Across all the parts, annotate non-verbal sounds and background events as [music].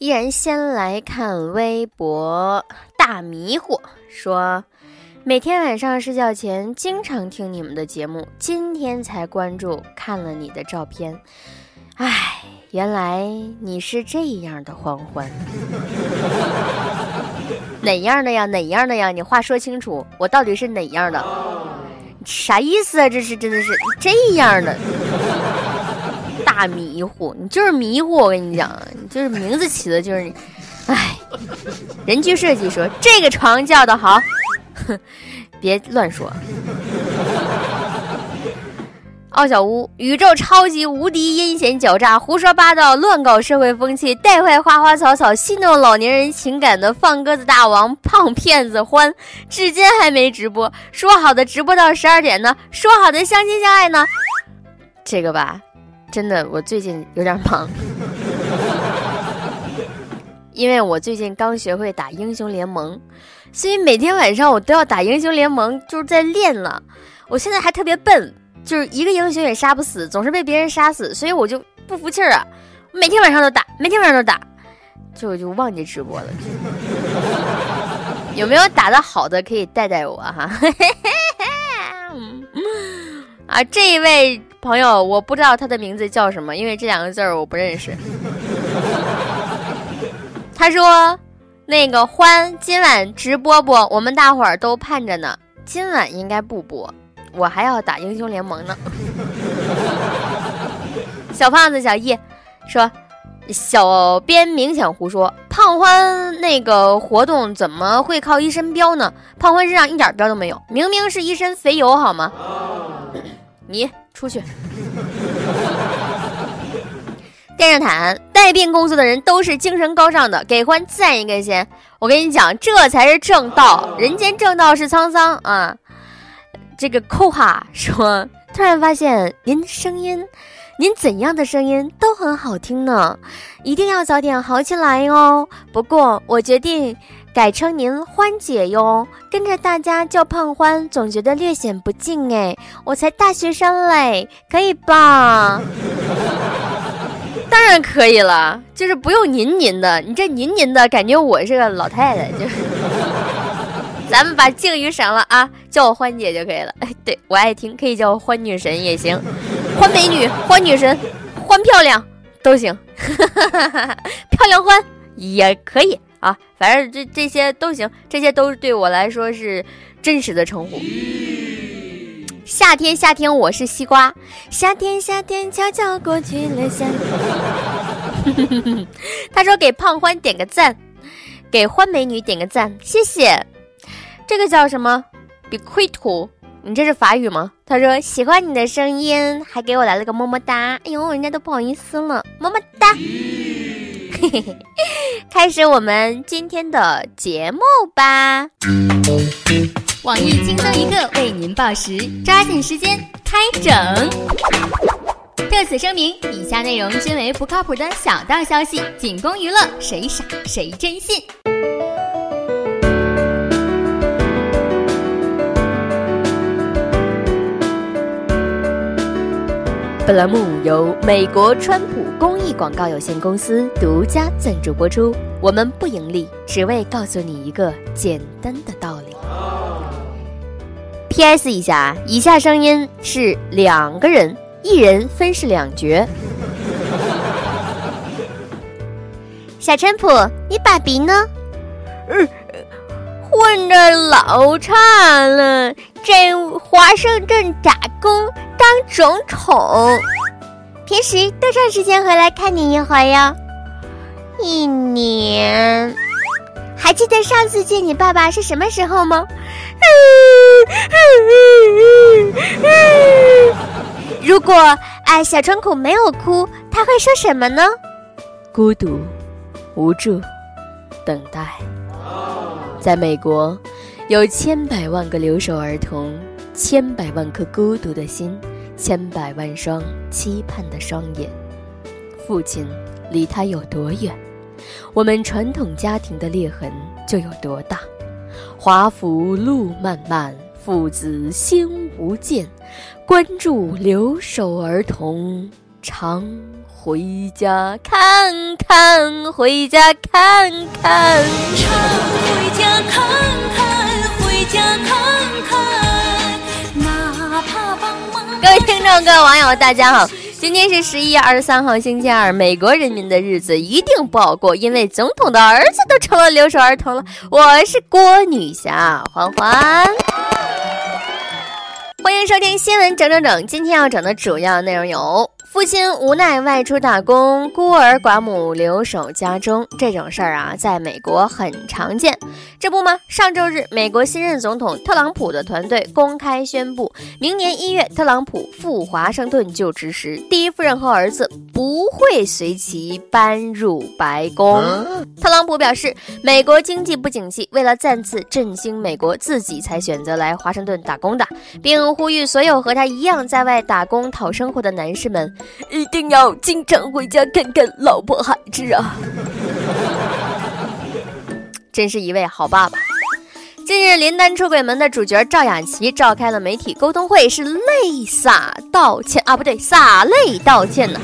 依然先来看微博，大迷糊说，每天晚上睡觉前经常听你们的节目，今天才关注看了你的照片，唉，原来你是这样的欢欢，[laughs] 哪样的呀？哪样的呀？你话说清楚，我到底是哪样的？啥意思啊？这是真的是这样的。大迷糊，你就是迷糊。我跟你讲，你就是名字起的就是你，哎，人居设计说这个床叫的好，哼，别乱说。奥小屋，宇宙超级无敌阴险狡诈，胡说八道，乱搞社会风气，带坏花花草草，戏弄老年人情感的放鸽子大王，胖骗子欢，至今还没直播。说好的直播到十二点呢？说好的相亲相爱呢？这个吧。真的，我最近有点忙，[laughs] 因为我最近刚学会打英雄联盟，所以每天晚上我都要打英雄联盟，就是在练了。我现在还特别笨，就是一个英雄也杀不死，总是被别人杀死，所以我就不服气儿啊！每天晚上都打，每天晚上都打，就就忘记直播了。有没有打的好的可以带带我哈？[laughs] 啊，这一位。朋友，我不知道他的名字叫什么，因为这两个字儿我不认识。[laughs] 他说：“那个欢，今晚直播不？我们大伙儿都盼着呢。今晚应该不播，我还要打英雄联盟呢。[laughs] ”小胖子小易说：“小编明显胡说，胖欢那个活动怎么会靠一身膘呢？胖欢身上一点膘都没有，明明是一身肥油，好吗？”你。出去！电热毯带病工作的人都是精神高尚的，给欢赞一个先。我跟你讲，这才是正道，人间正道是沧桑啊！这个扣哈说，突然发现您声音，您怎样的声音都很好听呢，一定要早点好起来哦。不过我决定。改称您欢姐哟，跟着大家叫胖欢，总觉得略显不敬哎。我才大学生嘞，可以吧？[laughs] 当然可以了，就是不用您您的，你这您您的感觉我是个老太太，就是。[laughs] 咱们把敬语省了啊，叫我欢姐就可以了。[laughs] 哎，对我爱听，可以叫我欢女神也行，欢美女、欢女神、欢漂亮都行，[laughs] 漂亮欢也可以。啊，反正这这些都行，这些都是对我来说是真实的称呼。夏天，夏天，我是西瓜。夏天，夏天，悄悄过去了。夏天，他说给胖欢点个赞，给欢美女点个赞，谢谢。这个叫什么？比亏土？你这是法语吗？他说喜欢你的声音，还给我来了个么么哒。哎呦，人家都不好意思了，么么哒。嘿嘿嘿，开始我们今天的节目吧。网易轻松一刻为您报时，抓紧时间开整。特此声明，以下内容均为不靠谱的小道消息，仅供娱乐，谁傻谁真信。本栏目由美国川普公益广告有限公司独家赞助播出。我们不盈利，只为告诉你一个简单的道理。P.S. 一下，以下声音是两个人，一人分饰两角。[laughs] 小川普，你爸比呢？嗯，混的老差了，在华盛顿打工。当种宠，平时多长时间回来看你一回呀？一年。还记得上次见你爸爸是什么时候吗？[laughs] 如果哎小川口没有哭，他会说什么呢？孤独、无助、等待。在美国，有千百万个留守儿童。千百万颗孤独的心，千百万双期盼的双眼。父亲离他有多远，我们传统家庭的裂痕就有多大。华府路漫漫，父子心无间。关注留守儿童，常回家看看，回家看看，常回家看看，回家看看，各位听众、各位网友，大家好。今天是十一月二十三号，星期二。美国人民的日子一定不好过，因为总统的儿子都成了留守儿童了。我是郭女侠欢欢，收听新闻整整整。今天要整的主要内容有。父亲无奈外出打工，孤儿寡母留守家中，这种事儿啊，在美国很常见。这不吗？上周日，美国新任总统特朗普的团队公开宣布，明年一月特朗普赴华盛顿就职时，第一夫人和儿子不会随其搬入白宫。特朗普表示，美国经济不景气，为了再次振兴美国，自己才选择来华盛顿打工的，并呼吁所有和他一样在外打工讨生活的男士们。一定要经常回家看看老婆孩子啊！[laughs] 真是一位好爸爸。近日，林丹出轨门的主角赵雅琪召开了媒体沟通会，是泪洒道歉啊，不对，洒泪道歉呢。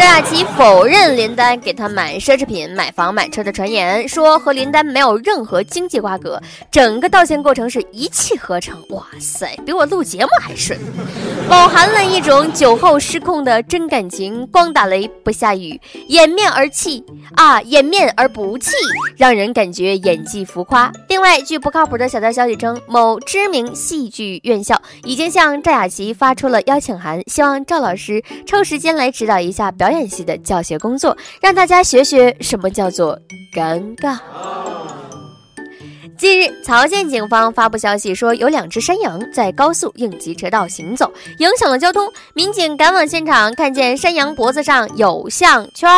赵雅琪否认林丹给她买奢侈品、买房、买车的传言，说和林丹没有任何经济瓜葛，整个道歉过程是一气呵成。哇塞，比我录节目还顺，饱含了一种酒后失控的真感情。光打雷不下雨，掩面而泣啊，掩面而不泣，让人感觉演技浮夸。另外，据不靠谱的。小道消息称，某知名戏剧院校已经向赵雅琪发出了邀请函，希望赵老师抽时间来指导一下表演系的教学工作，让大家学学什么叫做尴尬。近日，曹县警方发布消息说，有两只山羊在高速应急车道行走，影响了交通。民警赶往现场，看见山羊脖子上有项圈，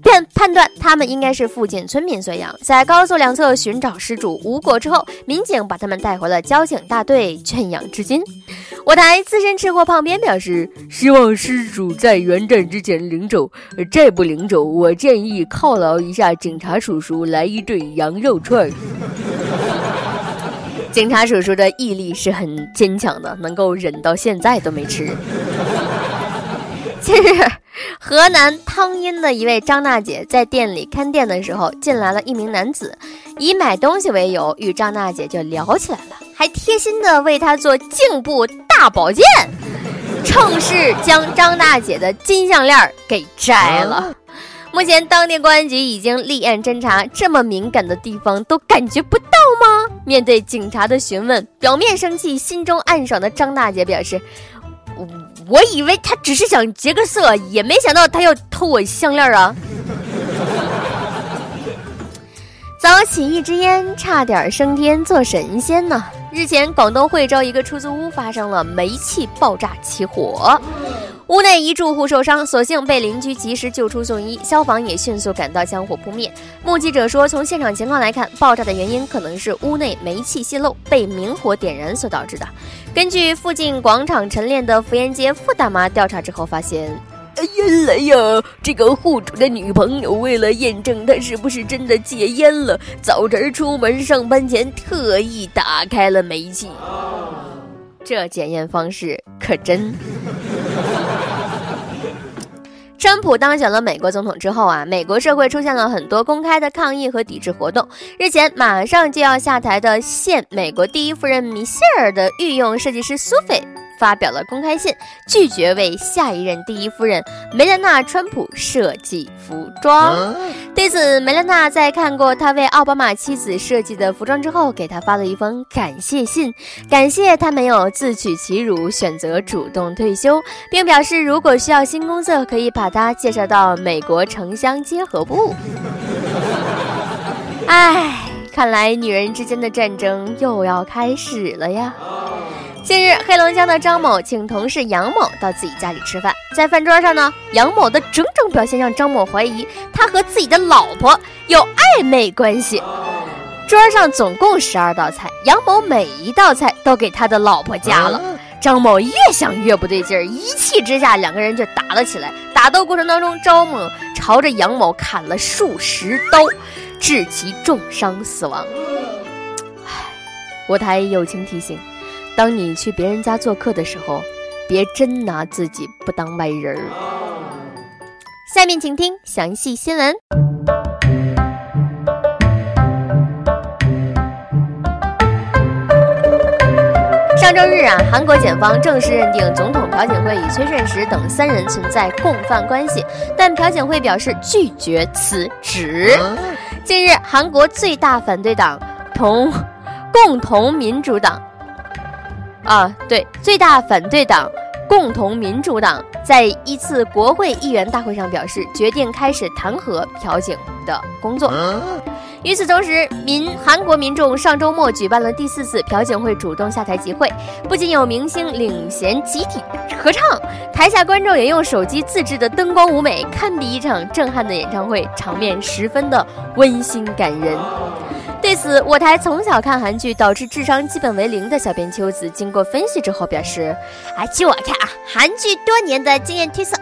便判断它们应该是附近村民所养。在高速两侧寻找失主无果之后，民警把他们带回了交警大队圈养至今。我台资深吃货胖边表示，希望失主在元旦之前领走，再不领走，我建议犒劳一下警察叔叔，来一对羊肉串。警察叔叔的毅力是很坚强的，能够忍到现在都没吃。[laughs] 近日，河南汤阴的一位张大姐在店里看店的时候，进来了一名男子，以买东西为由与张大姐就聊起来了，还贴心的为她做颈部大保健，趁势将张大姐的金项链给摘了。目前，当地公安局已经立案侦查，这么敏感的地方都感觉不到吗？面对警察的询问，表面生气，心中暗爽的张大姐表示：“我我以为他只是想劫个色，也没想到他要偷我项链啊！” [laughs] 早起一支烟，差点升天做神仙呢。日前，广东惠州一个出租屋发生了煤气爆炸起火。屋内一住户受伤，所幸被邻居及时救出送医，消防也迅速赶到将火扑灭。目击者说，从现场情况来看，爆炸的原因可能是屋内煤气泄漏被明火点燃所导致的。根据附近广场晨练的福烟街付大妈调查之后发现，原来呀，这个户主的女朋友为了验证他是不是真的戒烟了，早晨出门上班前特意打开了煤气。这检验方式可真。川普当选了美国总统之后啊，美国社会出现了很多公开的抗议和抵制活动。日前，马上就要下台的现美国第一夫人米歇尔的御用设计师苏菲。发表了公开信，拒绝为下一任第一夫人梅兰娜·川普设计服装。对此，梅兰娜在看过他为奥巴马妻子设计的服装之后，给他发了一封感谢信，感谢他没有自取其辱，选择主动退休，并表示如果需要新工作，可以把他介绍到美国城乡结合部。唉，看来女人之间的战争又要开始了呀。近日，黑龙江的张某请同事杨某到自己家里吃饭，在饭桌上呢，杨某的种种表现让张某怀疑他和自己的老婆有暧昧关系。桌上总共十二道菜，杨某每一道菜都给他的老婆夹了。张某越想越不对劲儿，一气之下，两个人就打了起来。打斗过程当中，张某朝着杨某砍了数十刀，致其重伤死亡。唉，我台友情提醒。当你去别人家做客的时候，别真拿自己不当外人儿。下面请听详细新闻。上周日啊，韩国检方正式认定总统朴槿惠与崔顺实等三人存在共犯关系，但朴槿惠表示拒绝辞职。近日，韩国最大反对党同共同民主党啊，对，最大反对党共同民主党在一次国会议员大会上表示，决定开始弹劾朴槿的工作。与此同时，民韩国民众上周末举办了第四次朴槿惠主动下台集会，不仅有明星领衔集体合唱，台下观众也用手机自制的灯光舞美，堪比一场震撼的演唱会，场面十分的温馨感人。对此，我台从小看韩剧导致智商基本为零的小编秋子，经过分析之后表示：“啊，据我看啊，韩剧多年的经验推测。”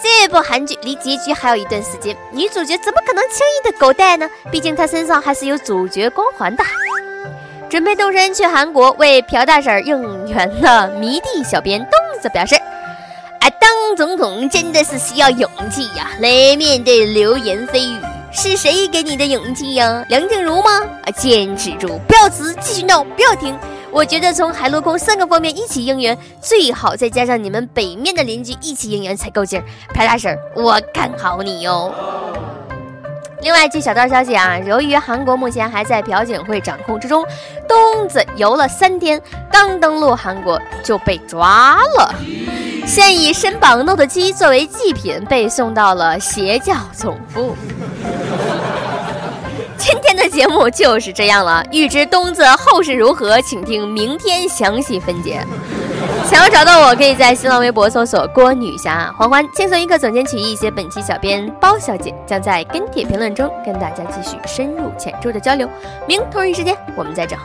这部韩剧离结局还有一段时间，女主角怎么可能轻易的狗带呢？毕竟她身上还是有主角光环的。准备动身去韩国为朴大婶应援的迷弟小编东子表示：“啊，当总统真的是需要勇气呀，来面对流言蜚语。是谁给你的勇气呀？梁静茹吗？啊，坚持住，不要辞，继续闹，不要停。”我觉得从海陆空三个方面一起应援最好，再加上你们北面的邻居一起应援才够劲儿。朴大婶，我看好你哟。另外，据小道消息啊，由于韩国目前还在朴槿惠掌控之中，东子游了三天，刚登陆韩国就被抓了，现以身绑诺特基作为祭品被送到了邪教总部。今天的节目就是这样了，欲知东子后事如何，请听明天详细分解。想要找到我，可以在新浪微博搜索“郭女侠”，欢欢轻松一刻总监曲艺，写本期小编包小姐将在跟帖评论中跟大家继续深入浅出的交流。明同一时间我们再整。